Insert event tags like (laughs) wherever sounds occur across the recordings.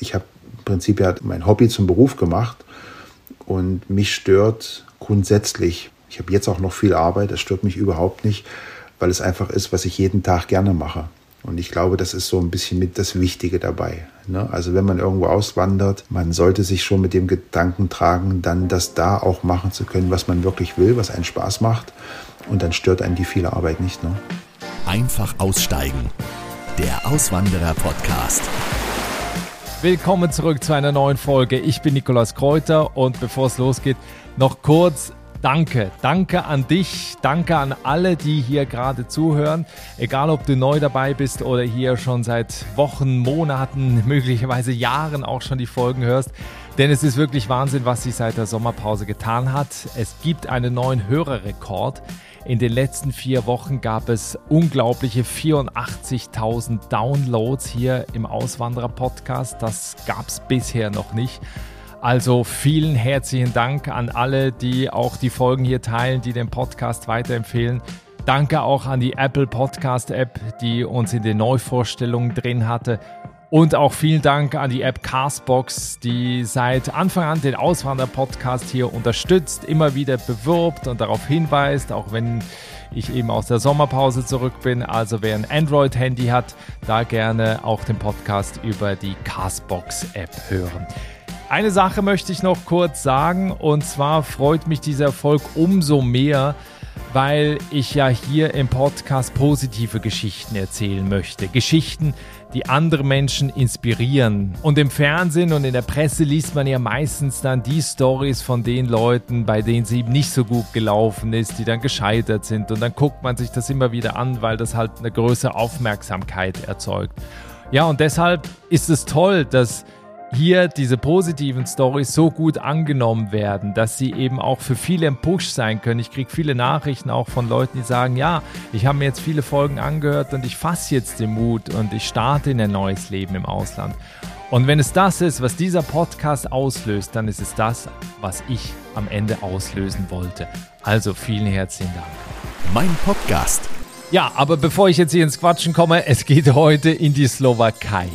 Ich habe im Prinzip ja mein Hobby zum Beruf gemacht und mich stört grundsätzlich, ich habe jetzt auch noch viel Arbeit, das stört mich überhaupt nicht, weil es einfach ist, was ich jeden Tag gerne mache. Und ich glaube, das ist so ein bisschen mit das Wichtige dabei. Ne? Also wenn man irgendwo auswandert, man sollte sich schon mit dem Gedanken tragen, dann das da auch machen zu können, was man wirklich will, was einen Spaß macht. Und dann stört einen die viele Arbeit nicht. Ne? Einfach aussteigen. Der Auswanderer-Podcast. Willkommen zurück zu einer neuen Folge. Ich bin Nikolaus Kräuter und bevor es losgeht, noch kurz Danke, danke an dich, danke an alle, die hier gerade zuhören. Egal, ob du neu dabei bist oder hier schon seit Wochen, Monaten, möglicherweise Jahren auch schon die Folgen hörst. Denn es ist wirklich Wahnsinn, was sich seit der Sommerpause getan hat. Es gibt einen neuen Hörerrekord. In den letzten vier Wochen gab es unglaubliche 84.000 Downloads hier im Auswanderer-Podcast. Das gab es bisher noch nicht. Also vielen herzlichen Dank an alle, die auch die Folgen hier teilen, die den Podcast weiterempfehlen. Danke auch an die Apple Podcast App, die uns in den Neuvorstellungen drin hatte. Und auch vielen Dank an die App Castbox, die seit Anfang an den Auswander-Podcast hier unterstützt, immer wieder bewirbt und darauf hinweist, auch wenn ich eben aus der Sommerpause zurück bin. Also wer ein Android-Handy hat, da gerne auch den Podcast über die Castbox-App hören. Eine Sache möchte ich noch kurz sagen und zwar freut mich dieser Erfolg umso mehr, weil ich ja hier im Podcast positive Geschichten erzählen möchte. Geschichten, die andere Menschen inspirieren. Und im Fernsehen und in der Presse liest man ja meistens dann die Stories von den Leuten, bei denen es eben nicht so gut gelaufen ist, die dann gescheitert sind. Und dann guckt man sich das immer wieder an, weil das halt eine größere Aufmerksamkeit erzeugt. Ja, und deshalb ist es toll, dass hier diese positiven Stories so gut angenommen werden, dass sie eben auch für viele ein Push sein können. Ich kriege viele Nachrichten auch von Leuten, die sagen, ja, ich habe mir jetzt viele Folgen angehört und ich fasse jetzt den Mut und ich starte in ein neues Leben im Ausland. Und wenn es das ist, was dieser Podcast auslöst, dann ist es das, was ich am Ende auslösen wollte. Also vielen herzlichen Dank. Mein Podcast. Ja, aber bevor ich jetzt hier ins Quatschen komme, es geht heute in die Slowakei.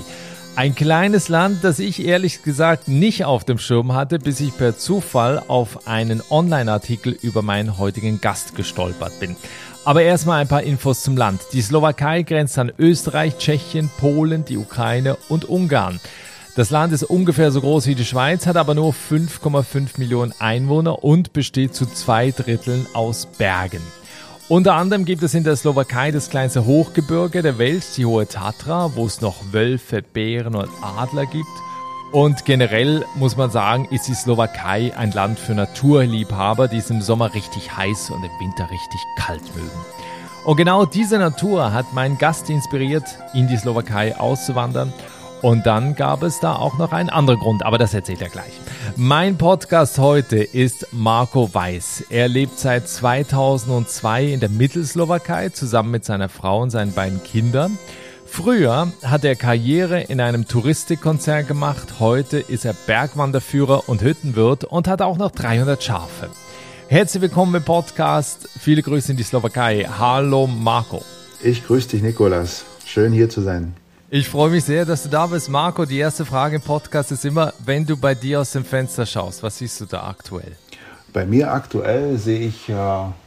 Ein kleines Land, das ich ehrlich gesagt nicht auf dem Schirm hatte, bis ich per Zufall auf einen Online-Artikel über meinen heutigen Gast gestolpert bin. Aber erstmal ein paar Infos zum Land. Die Slowakei grenzt an Österreich, Tschechien, Polen, die Ukraine und Ungarn. Das Land ist ungefähr so groß wie die Schweiz, hat aber nur 5,5 Millionen Einwohner und besteht zu zwei Dritteln aus Bergen. Unter anderem gibt es in der Slowakei das kleinste Hochgebirge der Welt, die Hohe Tatra, wo es noch Wölfe, Bären und Adler gibt. Und generell muss man sagen, ist die Slowakei ein Land für Naturliebhaber, die es im Sommer richtig heiß und im Winter richtig kalt mögen. Und genau diese Natur hat meinen Gast inspiriert, in die Slowakei auszuwandern und dann gab es da auch noch einen anderen Grund, aber das erzählt er gleich. Mein Podcast heute ist Marco Weiß. Er lebt seit 2002 in der Mittelslowakei zusammen mit seiner Frau und seinen beiden Kindern. Früher hat er Karriere in einem Touristikkonzern gemacht, heute ist er Bergwanderführer und Hüttenwirt und hat auch noch 300 Schafe. Herzlich willkommen im Podcast. Viele Grüße in die Slowakei. Hallo Marco. Ich grüße dich, Nikolas. Schön hier zu sein. Ich freue mich sehr, dass du da bist, Marco. Die erste Frage im Podcast ist immer, wenn du bei dir aus dem Fenster schaust, was siehst du da aktuell? Bei mir aktuell sehe ich äh,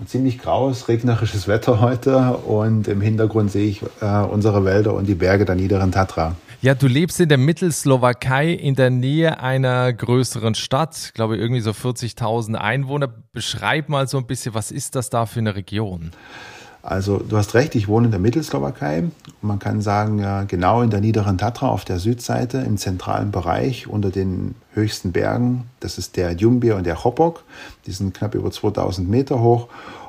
ziemlich graues, regnerisches Wetter heute und im Hintergrund sehe ich äh, unsere Wälder und die Berge der niederen Tatra. Ja, du lebst in der Mittelslowakei in der Nähe einer größeren Stadt, glaube ich irgendwie so 40.000 Einwohner. Beschreib mal so ein bisschen, was ist das da für eine Region? Also du hast recht, ich wohne in der Mittelslowakei. Man kann sagen, genau in der niederen Tatra auf der Südseite, im zentralen Bereich unter den höchsten Bergen. Das ist der Djumbir und der Hopok. Die sind knapp über 2000 Meter hoch.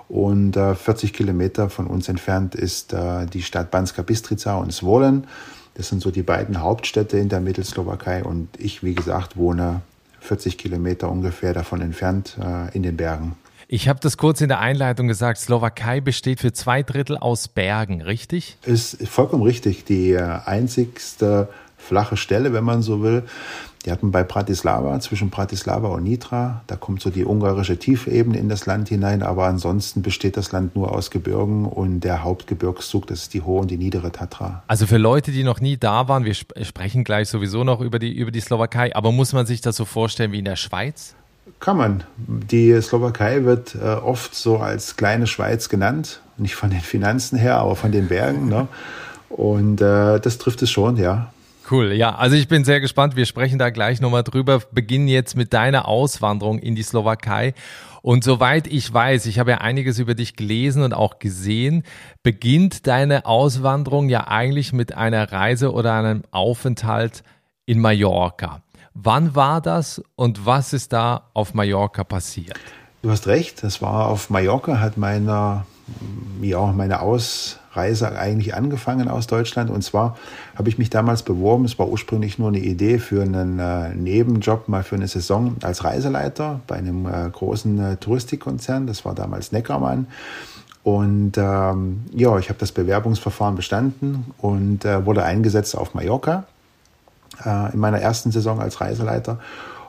Und äh, 40 Kilometer von uns entfernt ist äh, die Stadt Banska Bistrica und Zvolen. Das sind so die beiden Hauptstädte in der Mittelslowakei. Und ich, wie gesagt, wohne 40 Kilometer ungefähr davon entfernt äh, in den Bergen. Ich habe das kurz in der Einleitung gesagt, Slowakei besteht für zwei Drittel aus Bergen, richtig? Ist vollkommen richtig. Die äh, einzigste flache Stelle, wenn man so will. Die hatten bei Bratislava, zwischen Bratislava und Nitra, da kommt so die ungarische Tiefebene in das Land hinein, aber ansonsten besteht das Land nur aus Gebirgen und der Hauptgebirgszug, das ist die hohe und die niedere Tatra. Also für Leute, die noch nie da waren, wir sp sprechen gleich sowieso noch über die, über die Slowakei, aber muss man sich das so vorstellen wie in der Schweiz? Kann man. Die Slowakei wird äh, oft so als kleine Schweiz genannt, nicht von den Finanzen her, aber von den Bergen. Ne? Und äh, das trifft es schon, ja. Cool, ja, also ich bin sehr gespannt. Wir sprechen da gleich nochmal drüber. Beginnen jetzt mit deiner Auswanderung in die Slowakei. Und soweit ich weiß, ich habe ja einiges über dich gelesen und auch gesehen, beginnt deine Auswanderung ja eigentlich mit einer Reise oder einem Aufenthalt in Mallorca. Wann war das und was ist da auf Mallorca passiert? Du hast recht, das war auf Mallorca, hat meine, ja, meine Aus Reise eigentlich angefangen aus Deutschland. Und zwar habe ich mich damals beworben. Es war ursprünglich nur eine Idee für einen äh, Nebenjob, mal für eine Saison als Reiseleiter bei einem äh, großen äh, Touristikkonzern. Das war damals Neckermann. Und ähm, ja, ich habe das Bewerbungsverfahren bestanden und äh, wurde eingesetzt auf Mallorca in meiner ersten Saison als Reiseleiter.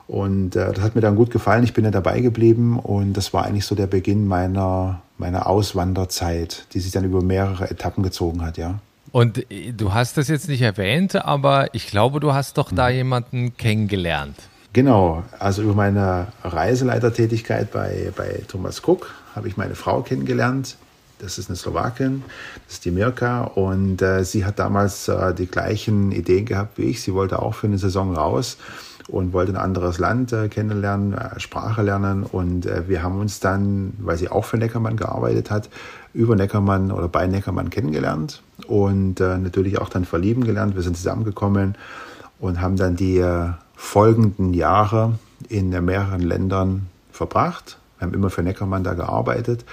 Und äh, das hat mir dann gut gefallen. Ich bin ja dabei geblieben und das war eigentlich so der Beginn meiner, meiner Auswanderzeit, die sich dann über mehrere Etappen gezogen hat, ja. Und äh, du hast das jetzt nicht erwähnt, aber ich glaube, du hast doch da mhm. jemanden kennengelernt. Genau, also über meine Reiseleitertätigkeit bei, bei Thomas Cook habe ich meine Frau kennengelernt. Das ist eine Slowakin, das ist die Mirka und äh, sie hat damals äh, die gleichen Ideen gehabt wie ich. Sie wollte auch für eine Saison raus und wollte ein anderes Land äh, kennenlernen, äh, Sprache lernen. Und äh, wir haben uns dann, weil sie auch für Neckermann gearbeitet hat, über Neckermann oder bei Neckermann kennengelernt und äh, natürlich auch dann verlieben gelernt. Wir sind zusammengekommen und haben dann die folgenden Jahre in mehreren Ländern verbracht. Wir haben immer für Neckermann da gearbeitet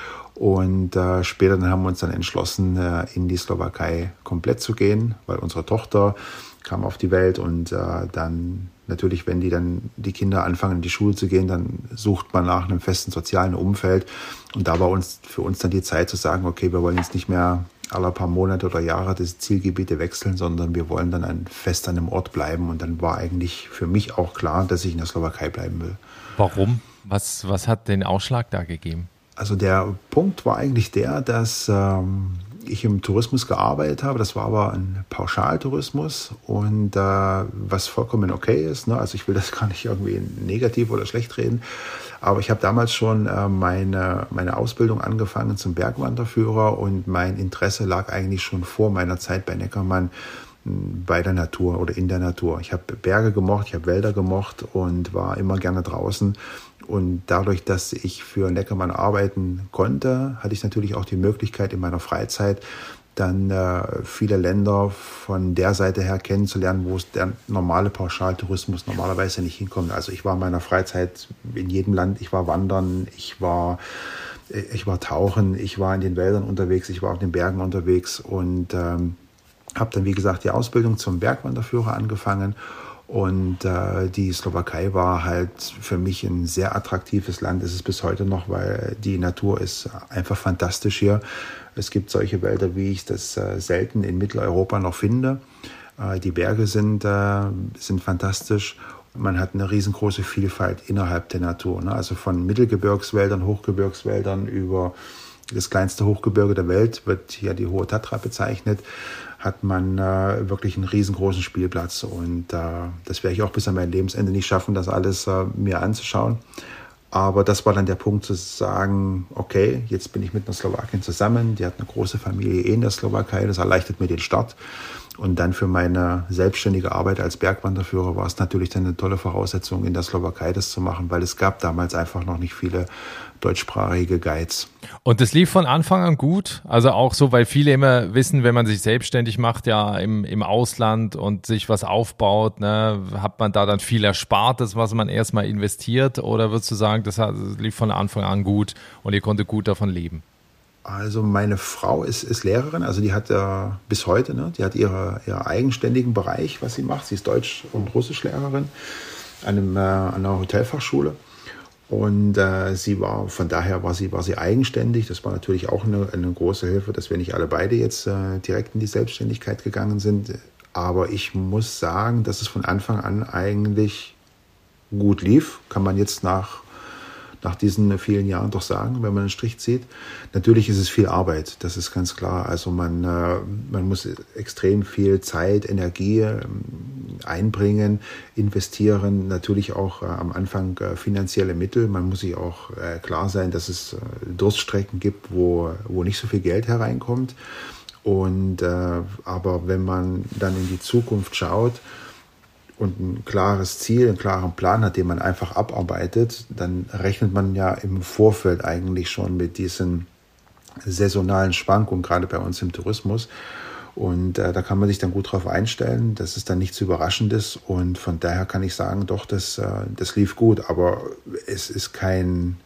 und äh, später dann haben wir uns dann entschlossen, äh, in die Slowakei komplett zu gehen, weil unsere Tochter kam auf die Welt und äh, dann natürlich, wenn die dann die Kinder anfangen in die Schule zu gehen, dann sucht man nach einem festen sozialen Umfeld und da war uns für uns dann die Zeit zu sagen, okay, wir wollen jetzt nicht mehr alle paar Monate oder Jahre das Zielgebiete wechseln, sondern wir wollen dann ein, fest an einem Ort bleiben und dann war eigentlich für mich auch klar, dass ich in der Slowakei bleiben will. Warum? Was, was hat den Ausschlag da gegeben? Also der Punkt war eigentlich der, dass ähm, ich im Tourismus gearbeitet habe. Das war aber ein Pauschaltourismus und äh, was vollkommen okay ist. Ne? Also ich will das (laughs) gar nicht irgendwie negativ oder schlecht reden. Aber ich habe damals schon äh, meine, meine Ausbildung angefangen zum Bergwanderführer und mein Interesse lag eigentlich schon vor meiner Zeit bei Neckermann bei der Natur oder in der Natur. Ich habe Berge gemocht, ich habe Wälder gemocht und war immer gerne draußen und dadurch, dass ich für Neckermann arbeiten konnte, hatte ich natürlich auch die Möglichkeit in meiner Freizeit dann äh, viele Länder von der Seite her kennenzulernen, wo es der normale Pauschaltourismus normalerweise nicht hinkommt. Also ich war in meiner Freizeit in jedem Land, ich war wandern, ich war ich war tauchen, ich war in den Wäldern unterwegs, ich war auf den Bergen unterwegs und ähm, habe dann wie gesagt die Ausbildung zum Bergwanderführer angefangen und äh, die Slowakei war halt für mich ein sehr attraktives Land. Ist es bis heute noch, weil die Natur ist einfach fantastisch hier. Es gibt solche Wälder, wie ich das äh, selten in Mitteleuropa noch finde. Äh, die Berge sind, äh, sind fantastisch. Man hat eine riesengroße Vielfalt innerhalb der Natur. Ne? Also von Mittelgebirgswäldern, Hochgebirgswäldern über das kleinste Hochgebirge der Welt wird hier die Hohe Tatra bezeichnet hat man äh, wirklich einen riesengroßen Spielplatz. Und äh, das werde ich auch bis an mein Lebensende nicht schaffen, das alles äh, mir anzuschauen. Aber das war dann der Punkt zu sagen, okay, jetzt bin ich mit einer Slowakin zusammen, die hat eine große Familie in der Slowakei, das erleichtert mir den Start. Und dann für meine selbstständige Arbeit als Bergwanderführer war es natürlich dann eine tolle Voraussetzung, in der Slowakei das zu machen, weil es gab damals einfach noch nicht viele deutschsprachige Guides. Und das lief von Anfang an gut. Also auch so, weil viele immer wissen, wenn man sich selbstständig macht, ja, im, im Ausland und sich was aufbaut, ne, hat man da dann viel Erspartes, was man erstmal investiert? Oder würdest du sagen, das, das lief von Anfang an gut und ihr konntet gut davon leben? Also meine Frau ist, ist Lehrerin, also die hat äh, bis heute, ne, die hat ihre, ihre eigenständigen Bereich, was sie macht. Sie ist Deutsch- und Russischlehrerin an, einem, äh, an einer Hotelfachschule. Und äh, sie war, von daher war sie, war sie eigenständig. Das war natürlich auch eine, eine große Hilfe, dass wir nicht alle beide jetzt äh, direkt in die Selbstständigkeit gegangen sind. Aber ich muss sagen, dass es von Anfang an eigentlich gut lief. Kann man jetzt nach nach diesen vielen Jahren doch sagen, wenn man einen Strich zieht. Natürlich ist es viel Arbeit, das ist ganz klar. Also man, äh, man muss extrem viel Zeit, Energie ähm, einbringen, investieren, natürlich auch äh, am Anfang äh, finanzielle Mittel. Man muss sich auch klar sein, dass es Durststrecken gibt, wo, wo nicht so viel Geld hereinkommt. Und aber wenn man dann in die Zukunft schaut, und ein klares Ziel, einen klaren Plan hat, den man einfach abarbeitet, dann rechnet man ja im Vorfeld eigentlich schon mit diesen saisonalen Schwankungen, gerade bei uns im Tourismus. Und äh, da kann man sich dann gut drauf einstellen. Das ist dann nichts Überraschendes. Und von daher kann ich sagen, doch, das, äh, das lief gut. Aber es ist kein,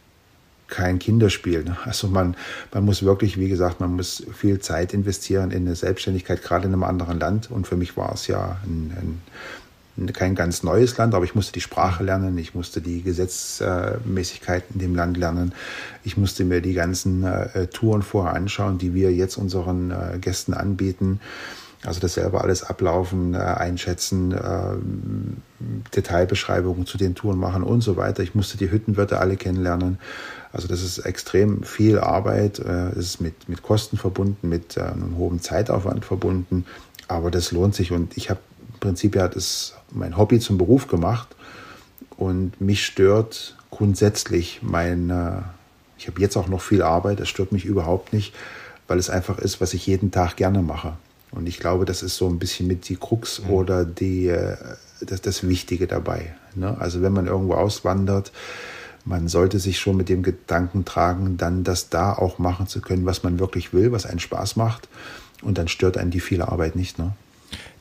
kein Kinderspiel. Ne? Also man, man muss wirklich, wie gesagt, man muss viel Zeit investieren in eine Selbstständigkeit, gerade in einem anderen Land. Und für mich war es ja ein, ein kein ganz neues Land, aber ich musste die Sprache lernen, ich musste die Gesetzmäßigkeiten in dem Land lernen, ich musste mir die ganzen äh, Touren vorher anschauen, die wir jetzt unseren äh, Gästen anbieten. Also das selber alles ablaufen, äh, einschätzen, Detailbeschreibungen zu den Touren machen und so weiter. Ich musste die Hüttenwörter alle kennenlernen. Also das ist extrem viel Arbeit. Es ist mit, mit Kosten verbunden, mit einem hohen Zeitaufwand verbunden. Aber das lohnt sich und ich habe Prinzip ja das mein Hobby zum Beruf gemacht und mich stört grundsätzlich mein, äh, ich habe jetzt auch noch viel Arbeit, das stört mich überhaupt nicht, weil es einfach ist, was ich jeden Tag gerne mache. Und ich glaube, das ist so ein bisschen mit die Krux mhm. oder die, äh, das, das Wichtige dabei. Ne? Also wenn man irgendwo auswandert, man sollte sich schon mit dem Gedanken tragen, dann das da auch machen zu können, was man wirklich will, was einen Spaß macht. Und dann stört einen die viele Arbeit nicht. Ne?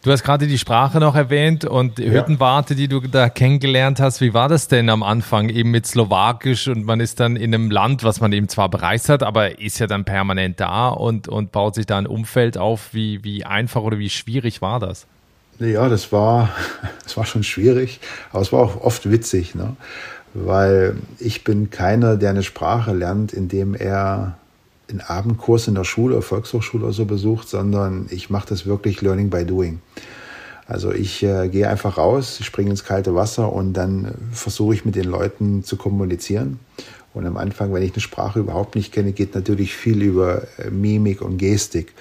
Du hast gerade die Sprache noch erwähnt und die ja. Hüttenwarte, die du da kennengelernt hast. Wie war das denn am Anfang eben mit Slowakisch und man ist dann in einem Land, was man eben zwar bereist hat, aber ist ja dann permanent da und, und baut sich da ein Umfeld auf. Wie, wie einfach oder wie schwierig war das? Ja, das war, (laughs) das war schon schwierig, aber es war auch oft witzig, ne? weil ich bin keiner, der eine Sprache lernt, indem er einen Abendkurs in der Schule, Volkshochschule oder so besucht, sondern ich mache das wirklich Learning by Doing. Also ich äh, gehe einfach raus, springe ins kalte Wasser und dann versuche ich mit den Leuten zu kommunizieren. Und am Anfang, wenn ich eine Sprache überhaupt nicht kenne, geht natürlich viel über äh, Mimik und Gestik.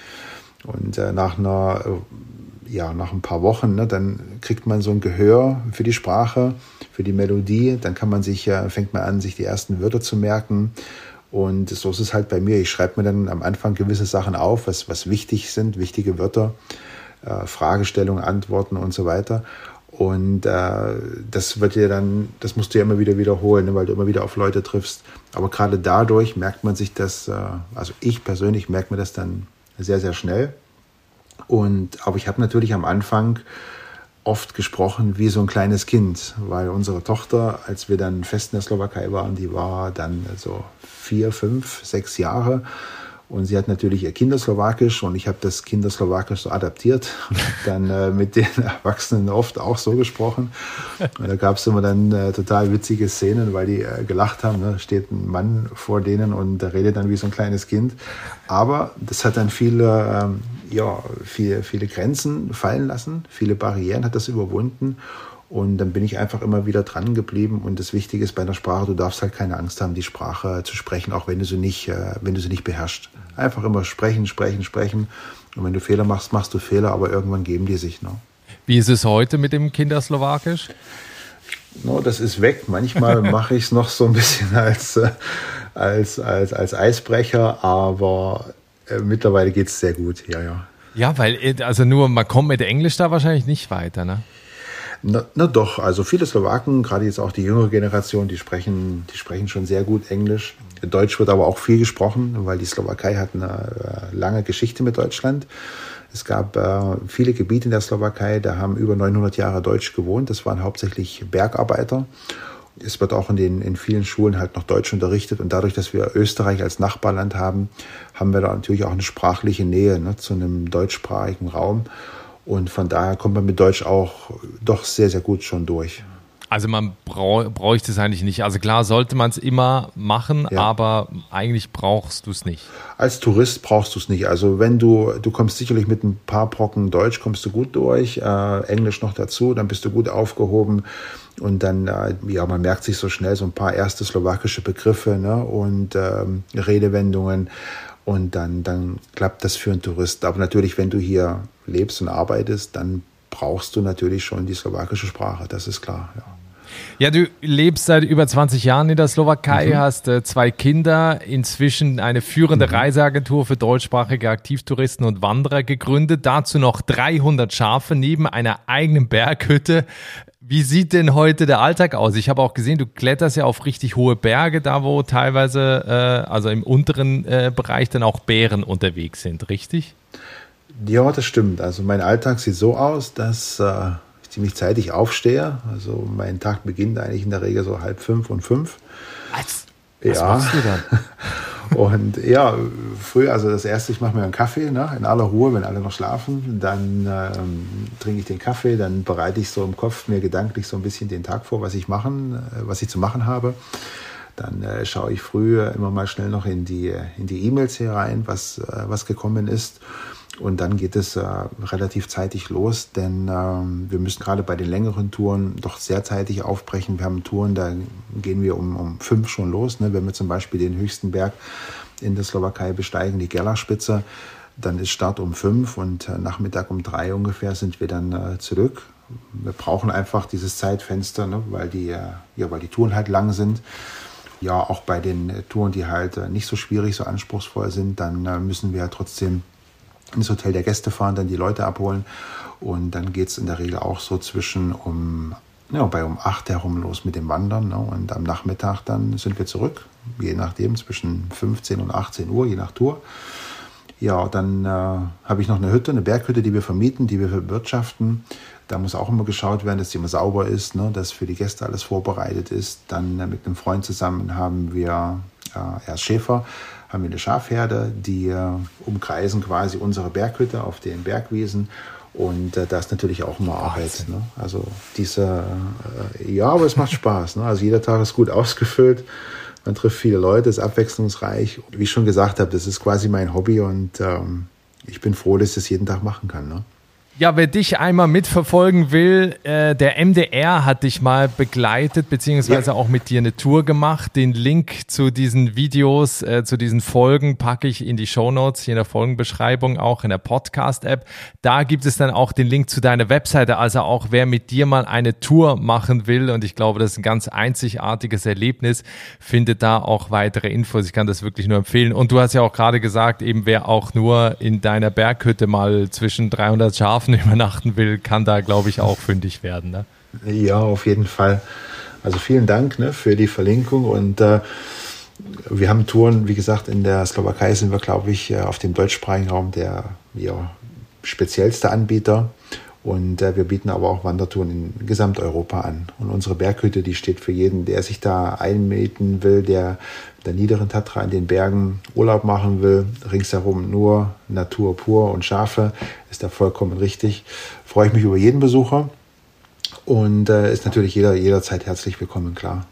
Und äh, nach einer, äh, ja, nach ein paar Wochen, ne, dann kriegt man so ein Gehör für die Sprache, für die Melodie. Dann kann man sich, äh, fängt man an, sich die ersten Wörter zu merken. Und so ist es halt bei mir. Ich schreibe mir dann am Anfang gewisse Sachen auf, was, was wichtig sind, wichtige Wörter, äh, Fragestellungen, Antworten und so weiter. Und äh, das wird dir dann, das musst du ja immer wieder wiederholen, ne, weil du immer wieder auf Leute triffst. Aber gerade dadurch merkt man sich das, äh, also ich persönlich merke mir das dann sehr, sehr schnell. Und aber ich habe natürlich am Anfang oft gesprochen wie so ein kleines Kind, weil unsere Tochter, als wir dann fest in der Slowakei waren, die war dann so vier, fünf, sechs Jahre. Und sie hat natürlich ihr Kinderslowakisch und ich habe das Kinderslowakisch so adaptiert und (laughs) dann äh, mit den Erwachsenen oft auch so gesprochen. Und da gab es immer dann äh, total witzige Szenen, weil die äh, gelacht haben. Ne? Steht ein Mann vor denen und redet dann wie so ein kleines Kind. Aber das hat dann viele, ähm, ja, viele, viele Grenzen fallen lassen, viele Barrieren hat das überwunden. Und dann bin ich einfach immer wieder dran geblieben. Und das Wichtige ist bei einer Sprache, du darfst halt keine Angst haben, die Sprache zu sprechen, auch wenn du sie nicht, äh, wenn du sie nicht beherrschst. Einfach immer sprechen, sprechen, sprechen. Und wenn du Fehler machst, machst du Fehler, aber irgendwann geben die sich. Ne? Wie ist es heute mit dem Kinderslowakisch? No, das ist weg. Manchmal (laughs) mache ich es noch so ein bisschen als, äh, als, als, als Eisbrecher, aber äh, mittlerweile geht es sehr gut. Ja, ja. Ja, weil, äh, also nur, man kommt mit Englisch da wahrscheinlich nicht weiter, ne? Na, na, doch, also viele Slowaken, gerade jetzt auch die jüngere Generation, die sprechen, die sprechen schon sehr gut Englisch. Deutsch wird aber auch viel gesprochen, weil die Slowakei hat eine äh, lange Geschichte mit Deutschland. Es gab äh, viele Gebiete in der Slowakei, da haben über 900 Jahre Deutsch gewohnt. Das waren hauptsächlich Bergarbeiter. Es wird auch in den in vielen Schulen halt noch Deutsch unterrichtet und dadurch, dass wir Österreich als Nachbarland haben, haben wir da natürlich auch eine sprachliche Nähe ne, zu einem deutschsprachigen Raum. Und von daher kommt man mit Deutsch auch doch sehr, sehr gut schon durch. Also man bräuchte es eigentlich nicht. Also klar sollte man es immer machen, ja. aber eigentlich brauchst du es nicht. Als Tourist brauchst du es nicht. Also wenn du, du kommst sicherlich mit ein paar Brocken Deutsch, kommst du gut durch, äh, Englisch noch dazu, dann bist du gut aufgehoben. Und dann, äh, ja, man merkt sich so schnell so ein paar erste slowakische Begriffe ne? und ähm, Redewendungen. Und dann, dann klappt das für einen Tourist. Aber natürlich, wenn du hier lebst und arbeitest, dann brauchst du natürlich schon die slowakische Sprache, das ist klar. Ja. Ja, du lebst seit über 20 Jahren in der Slowakei, mhm. hast äh, zwei Kinder, inzwischen eine führende mhm. Reiseagentur für deutschsprachige Aktivtouristen und Wanderer gegründet, dazu noch 300 Schafe neben einer eigenen Berghütte. Wie sieht denn heute der Alltag aus? Ich habe auch gesehen, du kletterst ja auf richtig hohe Berge, da wo teilweise, äh, also im unteren äh, Bereich, dann auch Bären unterwegs sind, richtig? Ja, das stimmt. Also mein Alltag sieht so aus, dass äh, ziemlich zeitig aufstehe. Also mein Tag beginnt eigentlich in der Regel so halb fünf und fünf. Was? Was ja. machst du dann? (laughs) Und ja, früher, also das erste, ich mache mir einen Kaffee, ne, in aller Ruhe, wenn alle noch schlafen. Dann ähm, trinke ich den Kaffee, dann bereite ich so im Kopf mir gedanklich so ein bisschen den Tag vor, was ich machen, äh, was ich zu machen habe. Dann äh, schaue ich früh immer mal schnell noch in die in die E-Mails hier rein, was äh, was gekommen ist. Und dann geht es äh, relativ zeitig los, denn ähm, wir müssen gerade bei den längeren Touren doch sehr zeitig aufbrechen. Wir haben Touren, da gehen wir um, um fünf schon los. Ne? Wenn wir zum Beispiel den höchsten Berg in der Slowakei besteigen, die Gerlachspitze, dann ist Start um fünf und äh, Nachmittag um drei ungefähr sind wir dann äh, zurück. Wir brauchen einfach dieses Zeitfenster, ne? weil, die, äh, ja, weil die Touren halt lang sind ja, auch bei den äh, Touren, die halt äh, nicht so schwierig, so anspruchsvoll sind, dann müssen wir trotzdem ins Hotel der Gäste fahren, dann die Leute abholen. Und dann geht es in der Regel auch so zwischen um, ja, bei um 8 herum los mit dem Wandern. Ne? Und am Nachmittag dann sind wir zurück, je nachdem, zwischen 15 und 18 Uhr, je nach Tour. Ja, dann äh, habe ich noch eine Hütte, eine Berghütte, die wir vermieten, die wir bewirtschaften. Da muss auch immer geschaut werden, dass die immer sauber ist, ne? dass für die Gäste alles vorbereitet ist. Dann äh, mit einem Freund zusammen haben wir äh, erst Schäfer, haben wir eine Schafherde, die äh, umkreisen quasi unsere Berghütte auf den Bergwiesen. Und äh, da ist natürlich auch immer Arbeit. Ne? Also diese, äh, ja, aber es macht Spaß. Ne? Also jeder Tag ist gut (laughs) ausgefüllt. Man trifft viele Leute, ist abwechslungsreich. Wie ich schon gesagt habe, das ist quasi mein Hobby und ähm, ich bin froh, dass ich das jeden Tag machen kann. Ne? Ja, wer dich einmal mitverfolgen will, äh, der MDR hat dich mal begleitet, beziehungsweise ja. auch mit dir eine Tour gemacht. Den Link zu diesen Videos, äh, zu diesen Folgen packe ich in die Show Notes, hier in der Folgenbeschreibung, auch in der Podcast-App. Da gibt es dann auch den Link zu deiner Webseite, also auch wer mit dir mal eine Tour machen will, und ich glaube, das ist ein ganz einzigartiges Erlebnis, findet da auch weitere Infos. Ich kann das wirklich nur empfehlen. Und du hast ja auch gerade gesagt, eben wer auch nur in deiner Berghütte mal zwischen 300 Schafen Hafen (laughs) übernachten will, kann da, glaube ich, auch fündig werden. Ne? Ja, auf jeden Fall. Also vielen Dank ne, für die Verlinkung und äh, wir haben Touren, wie gesagt, in der Slowakei sind wir, glaube ich, äh, auf dem deutschsprachigen Raum der ja, speziellste Anbieter. Und äh, wir bieten aber auch Wandertouren in Gesamteuropa an. Und unsere Berghütte, die steht für jeden, der sich da einmieten will, der der niederen Tatra in den Bergen Urlaub machen will, ringsherum nur Natur pur und Schafe, ist da vollkommen richtig. Freue ich mich über jeden Besucher und äh, ist natürlich jeder jederzeit herzlich willkommen, klar.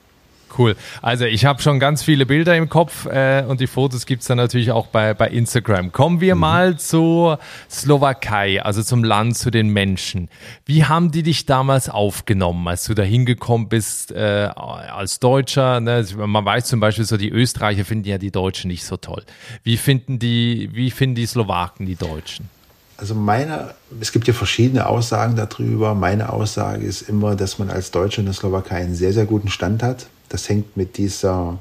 Cool. Also ich habe schon ganz viele Bilder im Kopf äh, und die Fotos gibt's dann natürlich auch bei, bei Instagram. Kommen wir mhm. mal zur Slowakei, also zum Land, zu den Menschen. Wie haben die dich damals aufgenommen, als du da hingekommen bist äh, als Deutscher? Ne? Man weiß zum Beispiel so, die Österreicher finden ja die Deutschen nicht so toll. Wie finden die, wie finden die Slowaken die Deutschen? Also meine, es gibt ja verschiedene Aussagen darüber. Meine Aussage ist immer, dass man als Deutscher in der Slowakei einen sehr, sehr guten Stand hat. Das hängt mit dieser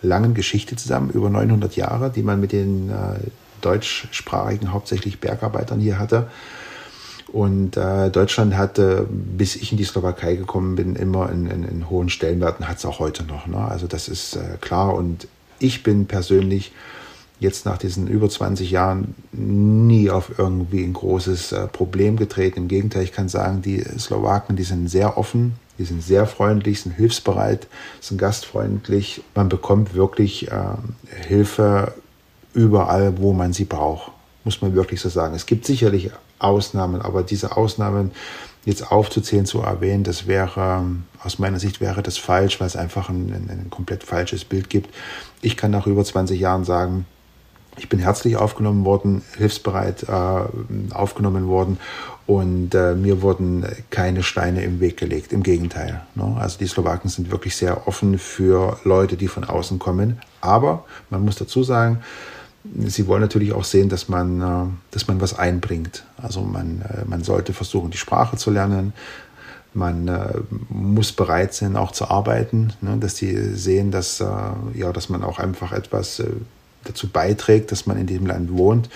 langen Geschichte zusammen, über 900 Jahre, die man mit den äh, deutschsprachigen, hauptsächlich Bergarbeitern hier hatte. Und äh, Deutschland hatte, bis ich in die Slowakei gekommen bin, immer einen, einen hohen Stellenwert und hat es auch heute noch. Ne? Also das ist äh, klar. Und ich bin persönlich jetzt nach diesen über 20 Jahren nie auf irgendwie ein großes äh, Problem getreten. Im Gegenteil, ich kann sagen, die Slowaken, die sind sehr offen, die sind sehr freundlich, sind hilfsbereit, sind gastfreundlich. Man bekommt wirklich äh, Hilfe überall, wo man sie braucht, muss man wirklich so sagen. Es gibt sicherlich Ausnahmen, aber diese Ausnahmen jetzt aufzuzählen, zu erwähnen, das wäre, aus meiner Sicht wäre das falsch, weil es einfach ein, ein, ein komplett falsches Bild gibt. Ich kann nach über 20 Jahren sagen, ich bin herzlich aufgenommen worden, hilfsbereit äh, aufgenommen worden und äh, mir wurden keine Steine im Weg gelegt. Im Gegenteil. Ne? Also die Slowaken sind wirklich sehr offen für Leute, die von außen kommen. Aber man muss dazu sagen, sie wollen natürlich auch sehen, dass man, äh, dass man was einbringt. Also man, äh, man sollte versuchen, die Sprache zu lernen. Man äh, muss bereit sein, auch zu arbeiten, ne? dass die sehen, dass, ja, dass man auch einfach etwas dazu beiträgt, dass man in dem Land wohnt.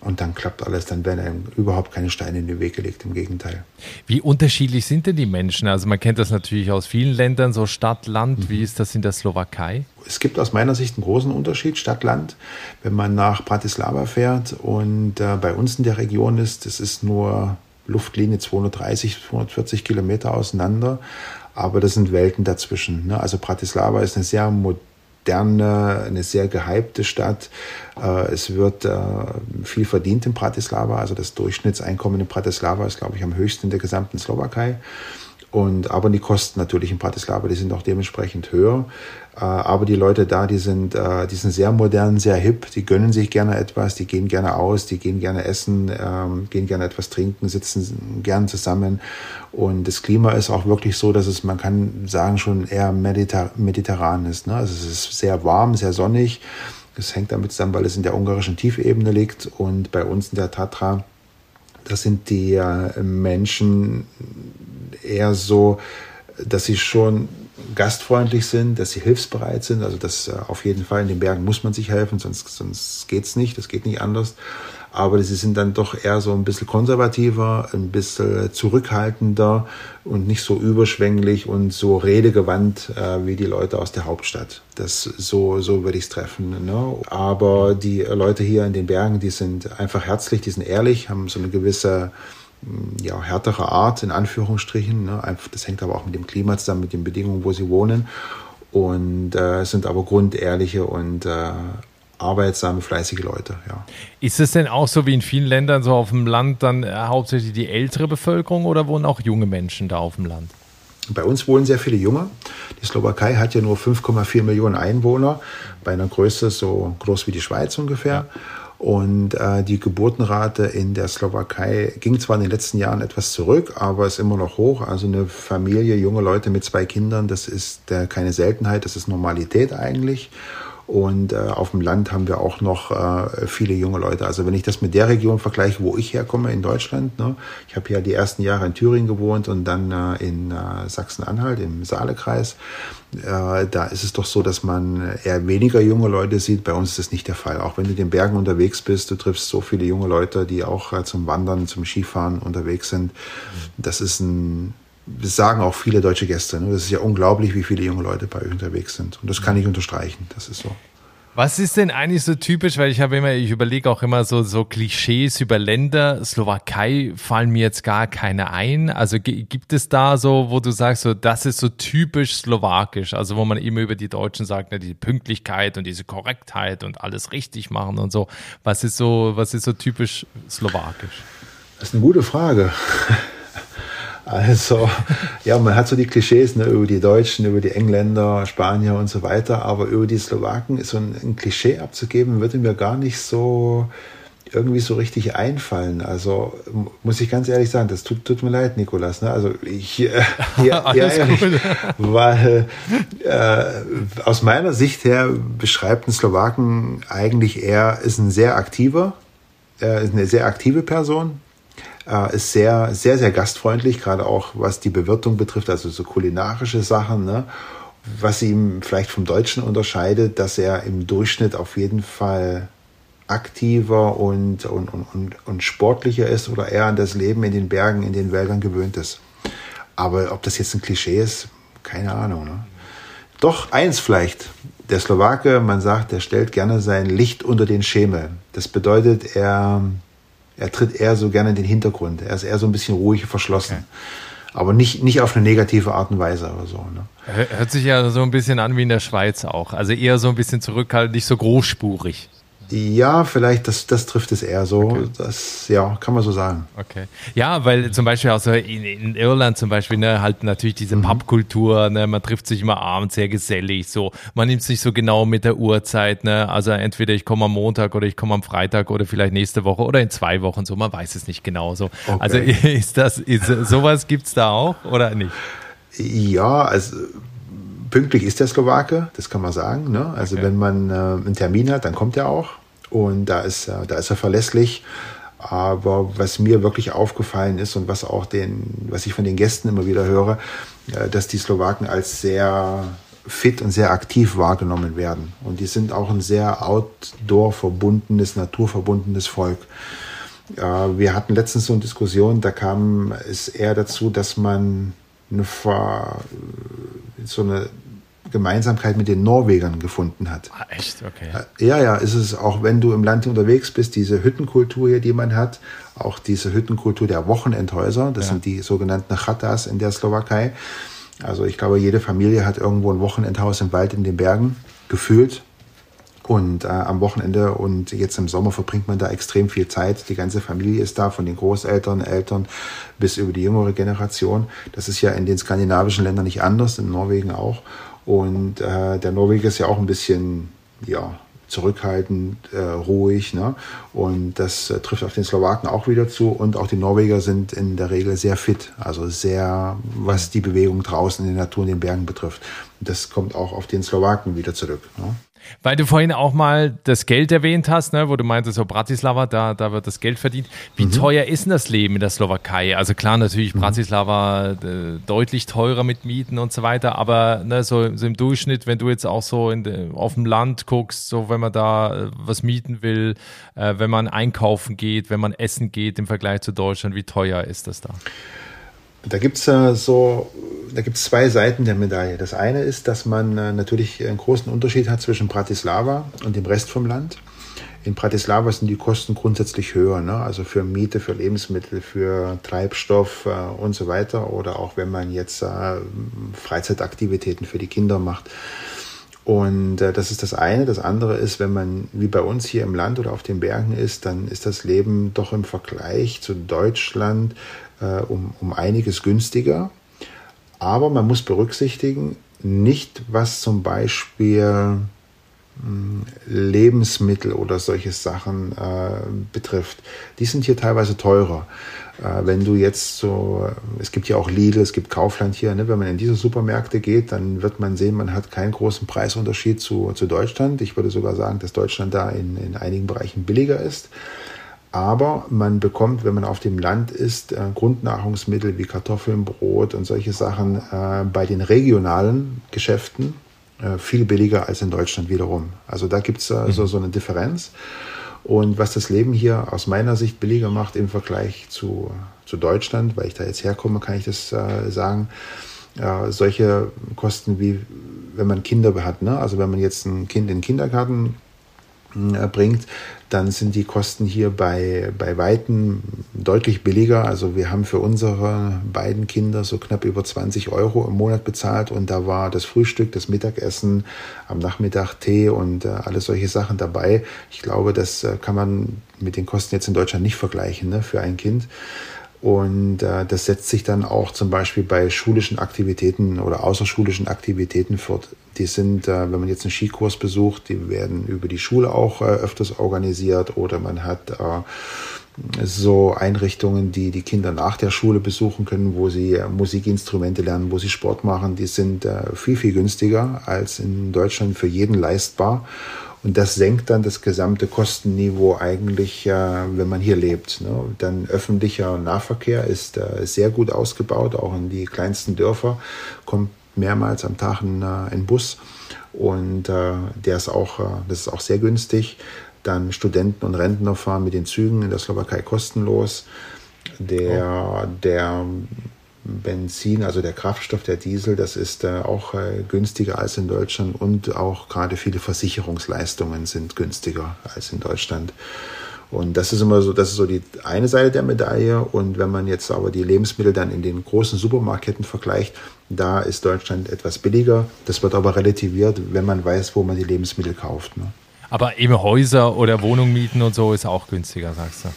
Und dann klappt alles, dann werden einem überhaupt keine Steine in den Weg gelegt, im Gegenteil. Wie unterschiedlich sind denn die Menschen? Also man kennt das natürlich aus vielen Ländern, so Stadt, Land. Mhm. Wie ist das in der Slowakei? Es gibt aus meiner Sicht einen großen Unterschied, Stadt, Land. Wenn man nach Bratislava fährt und äh, bei uns in der Region ist, das ist nur Luftlinie 230, 240 Kilometer auseinander. Aber das sind Welten dazwischen. Ne? Also Bratislava ist eine sehr moderne moderne, eine sehr gehypte Stadt. Äh, es wird äh, viel verdient in Bratislava. Also das Durchschnittseinkommen in Bratislava ist, glaube ich, am höchsten in der gesamten Slowakei. Und, aber die Kosten natürlich in Bratislava, die sind auch dementsprechend höher. Äh, aber die Leute da, die sind, äh, die sind sehr modern, sehr hip, die gönnen sich gerne etwas, die gehen gerne aus, die gehen gerne essen, ähm, gehen gerne etwas trinken, sitzen gern zusammen. Und das Klima ist auch wirklich so, dass es, man kann sagen, schon eher mediter mediterran ist. Ne? Also es ist sehr warm, sehr sonnig. Das hängt damit zusammen, weil es in der ungarischen Tiefebene liegt und bei uns in der Tatra, das sind die äh, Menschen eher so, dass sie schon gastfreundlich sind, dass sie hilfsbereit sind. Also das äh, auf jeden Fall in den Bergen muss man sich helfen, sonst, sonst geht's nicht, das geht nicht anders. Aber sie sind dann doch eher so ein bisschen konservativer, ein bisschen zurückhaltender und nicht so überschwänglich und so redegewandt äh, wie die Leute aus der Hauptstadt. Das so so würde ich es treffen. Ne? Aber die Leute hier in den Bergen, die sind einfach herzlich, die sind ehrlich, haben so eine gewisse ja, härtere Art, in Anführungsstrichen. Ne? Das hängt aber auch mit dem Klima zusammen, mit den Bedingungen, wo sie wohnen. Und äh, sind aber grundehrliche und äh, arbeitsame, fleißige Leute. Ja. Ist es denn auch so wie in vielen Ländern so auf dem Land dann äh, hauptsächlich die ältere Bevölkerung oder wohnen auch junge Menschen da auf dem Land? Bei uns wohnen sehr viele Junge. Die Slowakei hat ja nur 5,4 Millionen Einwohner, bei einer Größe so groß wie die Schweiz ungefähr. Ja. Und äh, die Geburtenrate in der Slowakei ging zwar in den letzten Jahren etwas zurück, aber ist immer noch hoch. Also eine Familie, junge Leute mit zwei Kindern, das ist äh, keine Seltenheit, das ist Normalität eigentlich. Und äh, auf dem Land haben wir auch noch äh, viele junge Leute. Also wenn ich das mit der Region vergleiche, wo ich herkomme in Deutschland, ne, ich habe ja die ersten Jahre in Thüringen gewohnt und dann äh, in äh, Sachsen-Anhalt im Saalekreis. Äh, da ist es doch so, dass man eher weniger junge Leute sieht. Bei uns ist das nicht der Fall. Auch wenn du in den Bergen unterwegs bist, du triffst so viele junge Leute, die auch äh, zum Wandern, zum Skifahren unterwegs sind. Das ist ein das sagen auch viele deutsche Gäste. Ne? Das ist ja unglaublich, wie viele junge Leute bei euch unterwegs sind. Und das kann ich unterstreichen. Das ist so. Was ist denn eigentlich so typisch? Weil ich habe immer, ich überlege auch immer so, so Klischees über Länder. Slowakei fallen mir jetzt gar keine ein. Also gibt es da so, wo du sagst, so, das ist so typisch slowakisch. Also wo man immer über die Deutschen sagt, ne, die Pünktlichkeit und diese Korrektheit und alles richtig machen und so. Was ist so, was ist so typisch slowakisch? Das ist eine gute Frage. Also, ja, man hat so die Klischees ne, über die Deutschen, über die Engländer, Spanier und so weiter, aber über die Slowaken ist so ein, ein Klischee abzugeben, würde mir gar nicht so irgendwie so richtig einfallen. Also muss ich ganz ehrlich sagen, das tut, tut mir leid, Nikolas. Ne? Also ich, äh, ja, ja, ehrlich, weil äh, aus meiner Sicht her beschreibt ein Slowaken eigentlich eher ist ein sehr aktiver, äh, ist eine sehr aktive Person, äh, ist sehr, sehr, sehr gastfreundlich, gerade auch was die Bewirtung betrifft, also so kulinarische Sachen. Ne? Was ihm vielleicht vom Deutschen unterscheidet, dass er im Durchschnitt auf jeden Fall aktiver und, und, und, und sportlicher ist oder eher an das Leben in den Bergen, in den Wäldern gewöhnt ist. Aber ob das jetzt ein Klischee ist, keine Ahnung. Ne? Doch eins vielleicht. Der Slowake, man sagt, der stellt gerne sein Licht unter den Schemel. Das bedeutet, er er tritt eher so gerne in den Hintergrund. Er ist eher so ein bisschen ruhig, verschlossen. Okay. Aber nicht, nicht auf eine negative Art und Weise oder so. Ne? Hört sich ja so ein bisschen an wie in der Schweiz auch. Also eher so ein bisschen zurückhaltend, nicht so großspurig. Ja, vielleicht, das, das trifft es eher so. Okay. Das, ja, kann man so sagen. Okay. Ja, weil zum Beispiel auch so in, in Irland zum Beispiel, ne, halt natürlich diese mhm. Pubkultur, ne, man trifft sich immer abends sehr gesellig, so. Man nimmt sich so genau mit der Uhrzeit, ne, also entweder ich komme am Montag oder ich komme am Freitag oder vielleicht nächste Woche oder in zwei Wochen, so, man weiß es nicht genau so. Okay. Also (laughs) ist das, ist, sowas gibt's da auch oder nicht? Ja, also pünktlich ist der Slowake, das kann man sagen. Ne? Also okay. wenn man äh, einen Termin hat, dann kommt er auch und da ist, äh, da ist er verlässlich. Aber was mir wirklich aufgefallen ist und was auch den, was ich von den Gästen immer wieder höre, äh, dass die Slowaken als sehr fit und sehr aktiv wahrgenommen werden. Und die sind auch ein sehr outdoor-verbundenes, naturverbundenes Volk. Wir hatten letztens so eine Diskussion, da kam es eher dazu, dass man eine, so eine Gemeinsamkeit mit den Norwegern gefunden hat. Ah, echt? Okay. Ja, ja, ist es auch, wenn du im Land unterwegs bist, diese Hüttenkultur hier, die man hat, auch diese Hüttenkultur der Wochenendhäuser, das ja. sind die sogenannten Chatas in der Slowakei. Also ich glaube, jede Familie hat irgendwo ein Wochenendhaus im Wald in den Bergen gefühlt. Und äh, am Wochenende und jetzt im Sommer verbringt man da extrem viel Zeit. Die ganze Familie ist da, von den Großeltern, Eltern bis über die jüngere Generation. Das ist ja in den skandinavischen Ländern nicht anders, in Norwegen auch. Und äh, der Norweger ist ja auch ein bisschen, ja, zurückhaltend, äh, ruhig. Ne? Und das äh, trifft auf den Slowaken auch wieder zu. Und auch die Norweger sind in der Regel sehr fit, also sehr, was die Bewegung draußen in der Natur in den Bergen betrifft. das kommt auch auf den Slowaken wieder zurück. Ne? Weil du vorhin auch mal das Geld erwähnt hast, ne, wo du meintest, so Bratislava, da, da wird das Geld verdient. Wie mhm. teuer ist denn das Leben in der Slowakei? Also klar, natürlich mhm. Bratislava äh, deutlich teurer mit Mieten und so weiter, aber ne, so, so, im Durchschnitt, wenn du jetzt auch so de, auf dem Land guckst, so wenn man da äh, was mieten will, äh, wenn man einkaufen geht, wenn man essen geht im Vergleich zu Deutschland, wie teuer ist das da? Da gibt es äh, so, da gibt's zwei Seiten der Medaille. Das eine ist, dass man äh, natürlich einen großen Unterschied hat zwischen Bratislava und dem Rest vom Land. In Bratislava sind die Kosten grundsätzlich höher, ne? also für Miete, für Lebensmittel, für Treibstoff äh, und so weiter. Oder auch wenn man jetzt äh, Freizeitaktivitäten für die Kinder macht. Und äh, das ist das eine. Das andere ist, wenn man wie bei uns hier im Land oder auf den Bergen ist, dann ist das Leben doch im Vergleich zu Deutschland äh, um, um einiges günstiger. Aber man muss berücksichtigen, nicht was zum Beispiel hm, Lebensmittel oder solche Sachen äh, betrifft. Die sind hier teilweise teurer. Äh, wenn du jetzt so, es gibt ja auch Lidl, es gibt Kaufland hier, ne? wenn man in diese Supermärkte geht, dann wird man sehen, man hat keinen großen Preisunterschied zu, zu Deutschland. Ich würde sogar sagen, dass Deutschland da in, in einigen Bereichen billiger ist. Aber man bekommt, wenn man auf dem Land ist, äh, Grundnahrungsmittel wie Kartoffeln, Brot und solche Sachen äh, bei den regionalen Geschäften viel billiger als in Deutschland wiederum. Also da gibt es äh, so, mhm. so eine Differenz. Und was das Leben hier aus meiner Sicht billiger macht im Vergleich zu, zu Deutschland, weil ich da jetzt herkomme, kann ich das äh, sagen, äh, solche Kosten wie wenn man Kinder hat. Ne? Also wenn man jetzt ein Kind in den Kindergarten bringt, dann sind die Kosten hier bei, bei Weitem deutlich billiger. Also wir haben für unsere beiden Kinder so knapp über 20 Euro im Monat bezahlt und da war das Frühstück, das Mittagessen, am Nachmittag Tee und äh, alles solche Sachen dabei. Ich glaube, das äh, kann man mit den Kosten jetzt in Deutschland nicht vergleichen ne, für ein Kind. Und äh, das setzt sich dann auch zum Beispiel bei schulischen Aktivitäten oder außerschulischen Aktivitäten fort. Die sind, äh, wenn man jetzt einen Skikurs besucht, die werden über die Schule auch äh, öfters organisiert oder man hat äh, so Einrichtungen, die die Kinder nach der Schule besuchen können, wo sie Musikinstrumente lernen, wo sie Sport machen. Die sind viel, viel günstiger als in Deutschland für jeden leistbar. Und das senkt dann das gesamte Kostenniveau eigentlich, wenn man hier lebt. Ne? Dann öffentlicher Nahverkehr ist sehr gut ausgebaut, auch in die kleinsten Dörfer kommt mehrmals am Tag ein, äh, ein Bus und äh, der ist auch, äh, das ist auch sehr günstig. Dann Studenten und Rentner fahren mit den Zügen in der Slowakei kostenlos. Der, der Benzin, also der Kraftstoff, der Diesel, das ist äh, auch äh, günstiger als in Deutschland und auch gerade viele Versicherungsleistungen sind günstiger als in Deutschland. Und das ist immer so, das ist so die eine Seite der Medaille. Und wenn man jetzt aber die Lebensmittel dann in den großen Supermarktketten vergleicht, da ist Deutschland etwas billiger. Das wird aber relativiert, wenn man weiß, wo man die Lebensmittel kauft. Ne? Aber eben Häuser oder Wohnungen mieten und so ist auch günstiger, sagst du?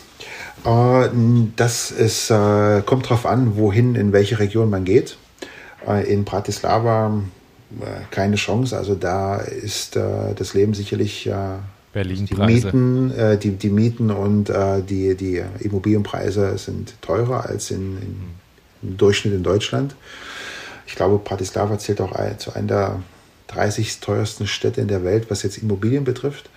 Äh, das ist, äh, kommt darauf an, wohin, in welche Region man geht. Äh, in Bratislava keine Chance. Also da ist das Leben sicherlich Berlin die Mieten, die, die Mieten und die, die Immobilienpreise sind teurer als im Durchschnitt in Deutschland. Ich glaube, Bratislava zählt auch zu einer der 30 teuersten Städte in der Welt, was jetzt Immobilien betrifft.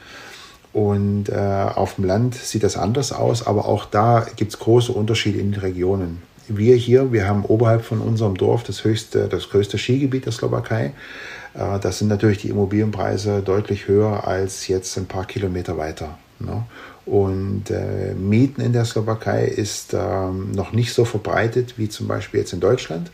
Und äh, auf dem Land sieht das anders aus, aber auch da gibt es große Unterschiede in den Regionen. Wir hier, wir haben oberhalb von unserem Dorf das höchste, das größte Skigebiet der Slowakei. Äh, das sind natürlich die Immobilienpreise deutlich höher als jetzt ein paar Kilometer weiter. Ne? Und äh, Mieten in der Slowakei ist ähm, noch nicht so verbreitet wie zum Beispiel jetzt in Deutschland.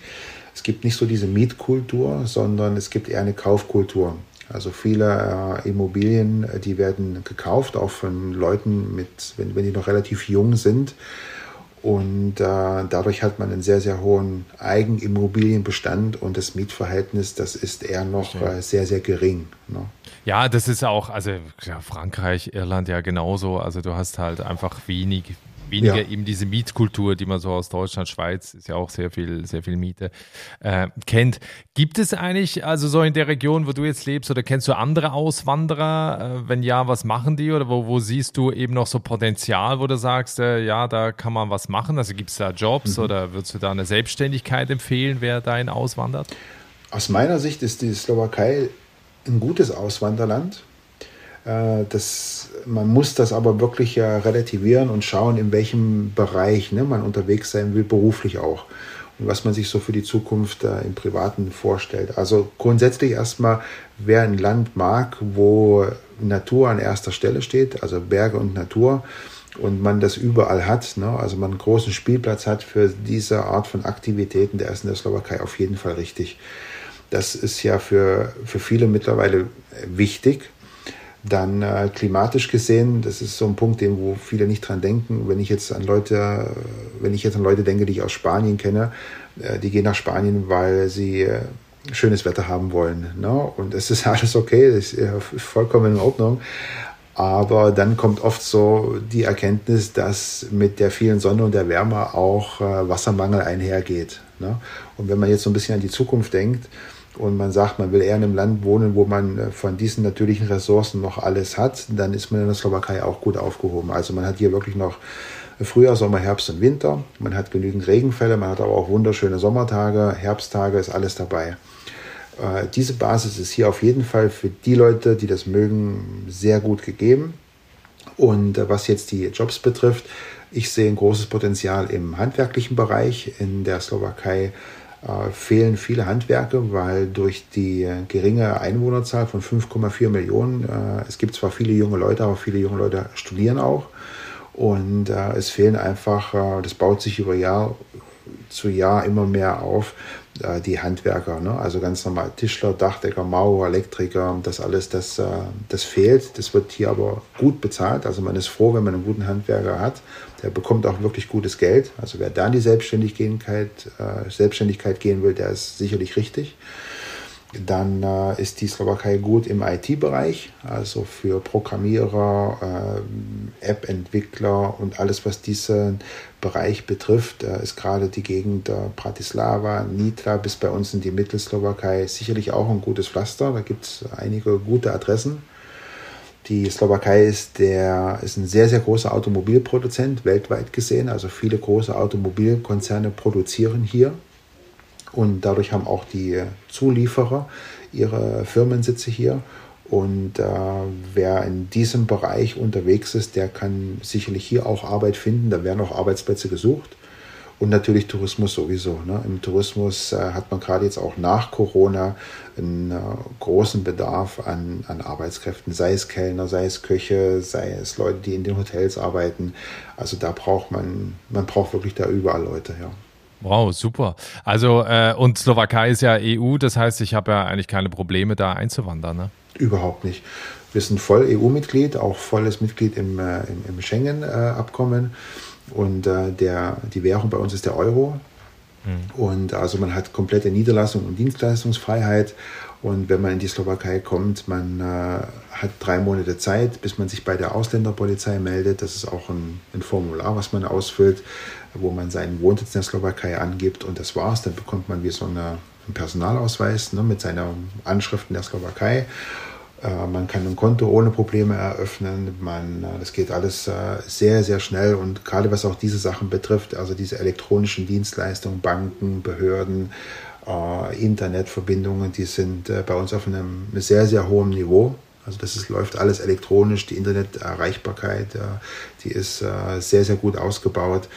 Es gibt nicht so diese Mietkultur, sondern es gibt eher eine Kaufkultur. Also viele äh, Immobilien, äh, die werden gekauft, auch von Leuten, mit, wenn, wenn die noch relativ jung sind. Und äh, dadurch hat man einen sehr, sehr hohen Eigenimmobilienbestand und das Mietverhältnis, das ist eher noch äh, sehr, sehr gering. Ne? Ja, das ist auch, also ja, Frankreich, Irland ja genauso. Also du hast halt einfach wenig, weniger ja. eben diese Mietkultur, die man so aus Deutschland, Schweiz, ist ja auch sehr viel, sehr viel Miete, äh, kennt. Gibt es eigentlich, also so in der Region, wo du jetzt lebst, oder kennst du andere Auswanderer? Äh, wenn ja, was machen die? Oder wo, wo siehst du eben noch so Potenzial, wo du sagst, äh, ja, da kann man was machen? Also gibt es da Jobs mhm. oder würdest du da eine Selbstständigkeit empfehlen, wer dahin auswandert? Aus meiner Sicht ist die Slowakei ein gutes Auswanderland. Äh, das, man muss das aber wirklich ja relativieren und schauen, in welchem Bereich ne, man unterwegs sein will, beruflich auch. Und was man sich so für die Zukunft äh, im Privaten vorstellt. Also grundsätzlich erstmal, wer ein Land mag, wo Natur an erster Stelle steht, also Berge und Natur, und man das überall hat, ne? also man einen großen Spielplatz hat für diese Art von Aktivitäten, der ist in der Slowakei auf jeden Fall richtig. Das ist ja für, für viele mittlerweile wichtig. Dann äh, klimatisch gesehen, das ist so ein Punkt, den wo viele nicht dran denken. Wenn ich jetzt an Leute, wenn ich jetzt an Leute denke, die ich aus Spanien kenne, äh, die gehen nach Spanien, weil sie äh, schönes Wetter haben wollen. Ne? Und es ist (laughs) alles okay, das ist vollkommen in Ordnung. Aber dann kommt oft so die Erkenntnis, dass mit der vielen Sonne und der Wärme auch äh, Wassermangel einhergeht. Ne? Und wenn man jetzt so ein bisschen an die Zukunft denkt, und man sagt, man will eher in einem Land wohnen, wo man äh, von diesen natürlichen Ressourcen noch alles hat, dann ist man in der Slowakei auch gut aufgehoben. Also man hat hier wirklich noch Frühjahr, Sommer, Herbst und Winter. Man hat genügend Regenfälle, man hat aber auch wunderschöne Sommertage, Herbsttage, ist alles dabei. Äh, diese Basis ist hier auf jeden Fall für die Leute, die das mögen, sehr gut gegeben. Und äh, was jetzt die Jobs betrifft, ich sehe ein großes Potenzial im handwerklichen Bereich in der Slowakei äh, fehlen viele Handwerke, weil durch die geringe Einwohnerzahl von 5,4 Millionen, äh, es gibt zwar viele junge Leute, aber viele junge Leute studieren auch. Und äh, es fehlen einfach, äh, das baut sich über Jahr zu Jahr immer mehr auf, äh, die Handwerker. Ne? Also ganz normal Tischler, Dachdecker, Maurer, Elektriker, das alles, das, äh, das fehlt. Das wird hier aber gut bezahlt. Also man ist froh, wenn man einen guten Handwerker hat der bekommt auch wirklich gutes Geld. Also wer da in die Selbstständigkeit, äh, Selbstständigkeit gehen will, der ist sicherlich richtig. Dann äh, ist die Slowakei gut im IT-Bereich, also für Programmierer, äh, App-Entwickler und alles, was diesen Bereich betrifft, äh, ist gerade die Gegend Bratislava, Nitra bis bei uns in die Mittelslowakei sicherlich auch ein gutes Pflaster. Da gibt es einige gute Adressen. Die Slowakei ist, der, ist ein sehr, sehr großer Automobilproduzent, weltweit gesehen. Also viele große Automobilkonzerne produzieren hier. Und dadurch haben auch die Zulieferer ihre Firmensitze hier. Und äh, wer in diesem Bereich unterwegs ist, der kann sicherlich hier auch Arbeit finden. Da werden auch Arbeitsplätze gesucht. Und natürlich Tourismus sowieso. Ne? Im Tourismus äh, hat man gerade jetzt auch nach Corona einen äh, großen Bedarf an, an Arbeitskräften, sei es Kellner, sei es Köche, sei es Leute, die in den Hotels arbeiten. Also da braucht man, man braucht wirklich da überall Leute, ja. Wow, super. Also äh, und Slowakei ist ja EU, das heißt, ich habe ja eigentlich keine Probleme, da einzuwandern. Ne? Überhaupt nicht. Wir sind voll EU-Mitglied, auch volles Mitglied im, äh, im, im Schengen-Abkommen. Äh, und äh, der, die Währung bei uns ist der Euro. Mhm. Und also man hat komplette Niederlassung und Dienstleistungsfreiheit. Und wenn man in die Slowakei kommt, man äh, hat drei Monate Zeit, bis man sich bei der Ausländerpolizei meldet. Das ist auch ein, ein, Formular, was man ausfüllt, wo man seinen Wohnsitz in der Slowakei angibt. Und das war's. Dann bekommt man wie so eine, einen Personalausweis ne, mit seiner Anschrift in der Slowakei. Äh, man kann ein Konto ohne Probleme eröffnen. Man, äh, das geht alles äh, sehr, sehr schnell. Und gerade was auch diese Sachen betrifft, also diese elektronischen Dienstleistungen, Banken, Behörden, Internetverbindungen, die sind bei uns auf einem sehr, sehr hohen Niveau. Also das ist, läuft alles elektronisch, die Interneterreichbarkeit, die ist sehr, sehr gut ausgebaut.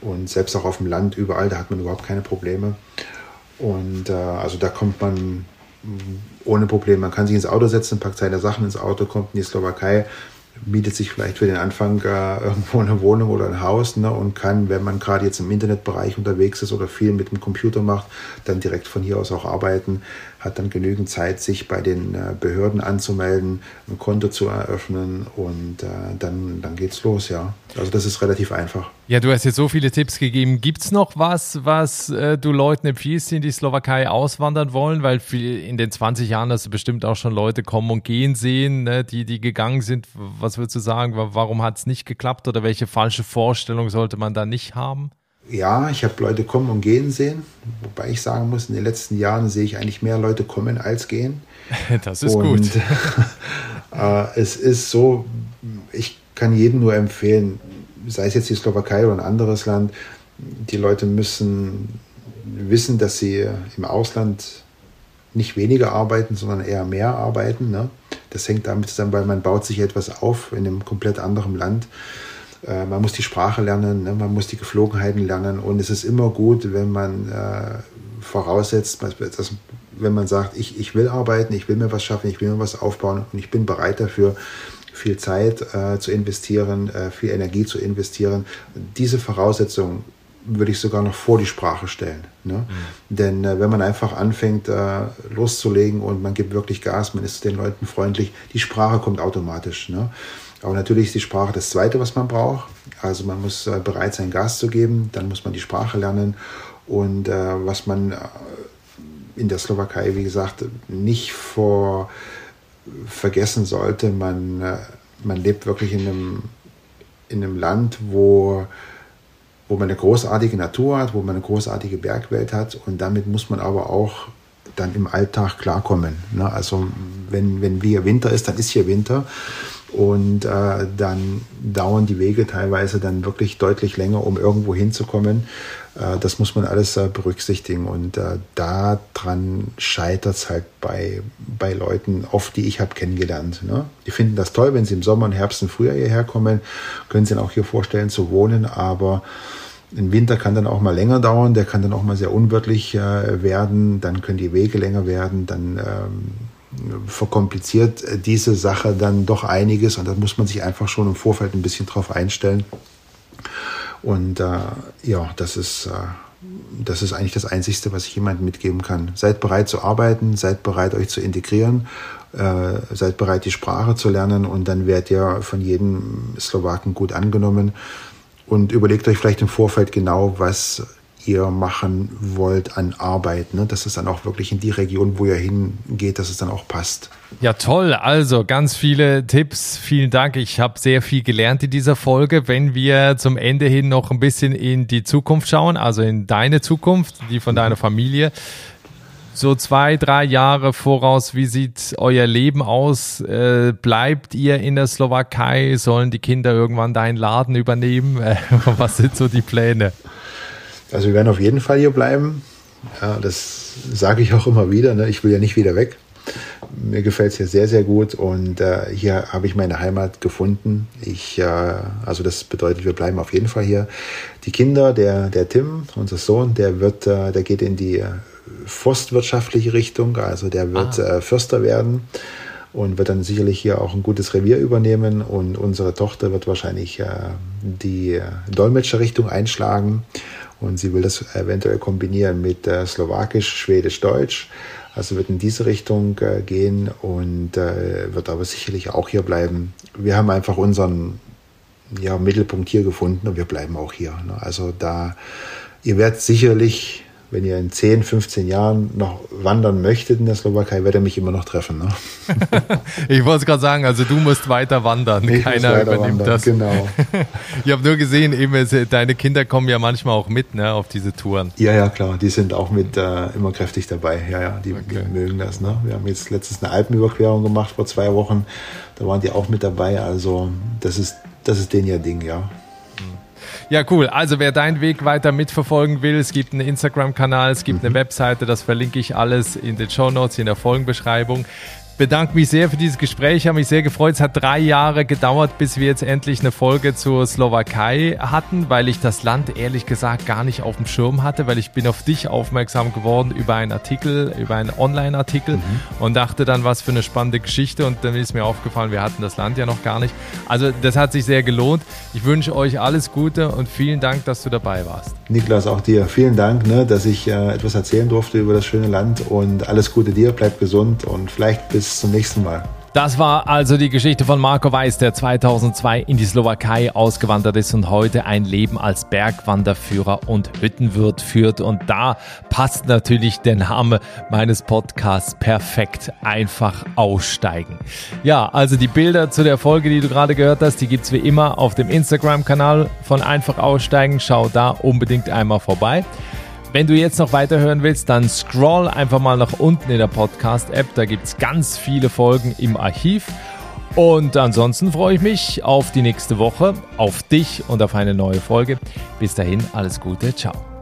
Und selbst auch auf dem Land, überall, da hat man überhaupt keine Probleme. Und also da kommt man ohne Probleme. Man kann sich ins Auto setzen, packt seine Sachen ins Auto, kommt in die Slowakei, mietet sich vielleicht für den Anfang äh, irgendwo eine Wohnung oder ein Haus ne, und kann, wenn man gerade jetzt im Internetbereich unterwegs ist oder viel mit dem Computer macht, dann direkt von hier aus auch arbeiten, hat dann genügend Zeit, sich bei den äh, Behörden anzumelden, ein Konto zu eröffnen und äh, dann, dann geht's los, ja. Also das ist relativ einfach. Ja, du hast jetzt so viele Tipps gegeben. Gibt es noch was, was äh, du Leuten empfiehlst, die in die Slowakei auswandern wollen? Weil in den 20 Jahren hast du bestimmt auch schon Leute kommen und gehen sehen, ne, die, die gegangen sind. Was würdest du sagen? Warum hat es nicht geklappt oder welche falsche Vorstellung sollte man da nicht haben? Ja, ich habe Leute kommen und gehen sehen, wobei ich sagen muss, in den letzten Jahren sehe ich eigentlich mehr Leute kommen als gehen. (laughs) Das ist und, gut. (laughs) äh, es ist so, ich kann jedem nur empfehlen, sei es jetzt die Slowakei oder ein anderes Land, die Leute müssen wissen, dass sie im Ausland nicht weniger arbeiten, sondern eher mehr arbeiten. Ne? Das hängt damit zusammen, weil man baut sich etwas auf in einem komplett anderen Land. Äh, man muss die Sprache lernen, ne? man muss die Geflogenheiten lernen und es ist immer gut, wenn man äh, voraussetzt, dass, wenn man sagt, ich, ich will arbeiten, ich will mir was schaffen, ich will mir was aufbauen und ich bin bereit dafür, viel Zeit äh, zu investieren, äh, viel Energie zu investieren. Diese Voraussetzungen würde ich sogar noch vor die Sprache stellen. Ne? Mhm. Denn äh, wenn man einfach anfängt äh, loszulegen und man gibt wirklich Gas, man ist den Leuten freundlich, die Sprache kommt automatisch. Ne? Aber natürlich ist die Sprache das Zweite, was man braucht. Also man muss äh, bereit sein, Gas zu geben, dann muss man die Sprache lernen. Und äh, was man äh, in der Slowakei, wie gesagt, nicht vor vergessen sollte, man, äh, man lebt wirklich in einem, in einem Land, wo, wo man eine großartige Natur hat, wo man eine großartige Bergwelt hat. Und damit muss man aber auch dann im Alltag klarkommen. Ne? Also wenn, wenn hier Winter ist, dann ist hier Winter. Und äh, dann dauern die Wege teilweise dann wirklich deutlich länger, um irgendwo hinzukommen. Äh, das muss man alles äh, berücksichtigen. Und äh, daran scheitert es halt bei, bei Leuten oft, die ich habe kennengelernt. Ne? Die finden das toll, wenn sie im Sommer und Herbst und Frühjahr hierher kommen, können sie dann auch hier vorstellen zu wohnen, aber ein Winter kann dann auch mal länger dauern, der kann dann auch mal sehr unwirtlich äh, werden, dann können die Wege länger werden, dann ähm, verkompliziert diese Sache dann doch einiges und da muss man sich einfach schon im Vorfeld ein bisschen drauf einstellen. Und äh, ja, das ist, äh, das ist eigentlich das Einzige, was ich jemandem mitgeben kann. Seid bereit zu arbeiten, seid bereit, euch zu integrieren, äh, seid bereit, die Sprache zu lernen und dann werdet ihr von jedem Slowaken gut angenommen. Und überlegt euch vielleicht im Vorfeld genau, was ihr machen wollt an Arbeit, ne? dass es dann auch wirklich in die Region, wo ihr hingeht, dass es dann auch passt. Ja, toll. Also ganz viele Tipps. Vielen Dank. Ich habe sehr viel gelernt in dieser Folge. Wenn wir zum Ende hin noch ein bisschen in die Zukunft schauen, also in deine Zukunft, die von deiner Familie, so zwei, drei Jahre voraus, wie sieht euer Leben aus? Äh, bleibt ihr in der Slowakei? Sollen die Kinder irgendwann deinen Laden übernehmen? (laughs) was sind so die Pläne? Also wir werden auf jeden Fall hier bleiben. Ja, das sage ich auch immer wieder. Ne? Ich will ja nicht wieder weg. Mir gefällt es hier sehr, sehr gut und äh, hier habe ich meine Heimat gefunden. Ich, äh, also das bedeutet, wir bleiben auf jeden Fall hier. Die Kinder, der, der Tim, unser Sohn, der wird, äh, der geht in die forstwirtschaftliche Richtung, also der wird ah. äh, Förster werden und wird dann sicherlich hier auch ein gutes Revier übernehmen und unsere Tochter wird wahrscheinlich äh, die Dolmetscherrichtung einschlagen und sie will das eventuell kombinieren mit äh, Slowakisch, Schwedisch, Deutsch. Also wird in diese Richtung äh, gehen und äh, wird aber sicherlich auch hier bleiben. Wir haben einfach unseren ja, Mittelpunkt hier gefunden und wir bleiben auch hier. Ne? Also da, ihr werdet sicherlich wenn ihr in 10, 15 Jahren noch wandern möchtet in der Slowakei, werdet ihr mich immer noch treffen. Ne? (laughs) ich wollte es gerade sagen, also du musst weiter wandern. Ich Keiner weiter übernimmt wandern, das. Genau. (laughs) ich habe nur gesehen, eben, deine Kinder kommen ja manchmal auch mit ne, auf diese Touren. Ja, ja, klar. Die sind auch mit äh, immer kräftig dabei. Ja, ja, die, okay. die mögen das. Ne? Wir haben jetzt letztens eine Alpenüberquerung gemacht vor zwei Wochen. Da waren die auch mit dabei. Also das ist, das ist denen ja Ding, ja. Ja, cool. Also wer deinen Weg weiter mitverfolgen will, es gibt einen Instagram-Kanal, es gibt mhm. eine Webseite, das verlinke ich alles in den Show Notes, in der Folgenbeschreibung bedanke mich sehr für dieses Gespräch. Ich habe mich sehr gefreut. Es hat drei Jahre gedauert, bis wir jetzt endlich eine Folge zur Slowakei hatten, weil ich das Land ehrlich gesagt gar nicht auf dem Schirm hatte, weil ich bin auf dich aufmerksam geworden über einen Artikel, über einen Online-Artikel mhm. und dachte dann, was für eine spannende Geschichte. Und dann ist mir aufgefallen, wir hatten das Land ja noch gar nicht. Also das hat sich sehr gelohnt. Ich wünsche euch alles Gute und vielen Dank, dass du dabei warst. Niklas, auch dir vielen Dank, ne, dass ich äh, etwas erzählen durfte über das schöne Land und alles Gute dir, bleib gesund und vielleicht bis bis zum nächsten Mal. Das war also die Geschichte von Marco Weiß, der 2002 in die Slowakei ausgewandert ist und heute ein Leben als Bergwanderführer und Hüttenwirt führt. Und da passt natürlich der Name meines Podcasts perfekt. Einfach aussteigen. Ja, also die Bilder zu der Folge, die du gerade gehört hast, die gibt es wie immer auf dem Instagram-Kanal von Einfach aussteigen. Schau da unbedingt einmal vorbei. Wenn du jetzt noch weiterhören willst, dann scroll einfach mal nach unten in der Podcast-App. Da gibt es ganz viele Folgen im Archiv. Und ansonsten freue ich mich auf die nächste Woche, auf dich und auf eine neue Folge. Bis dahin, alles Gute, ciao.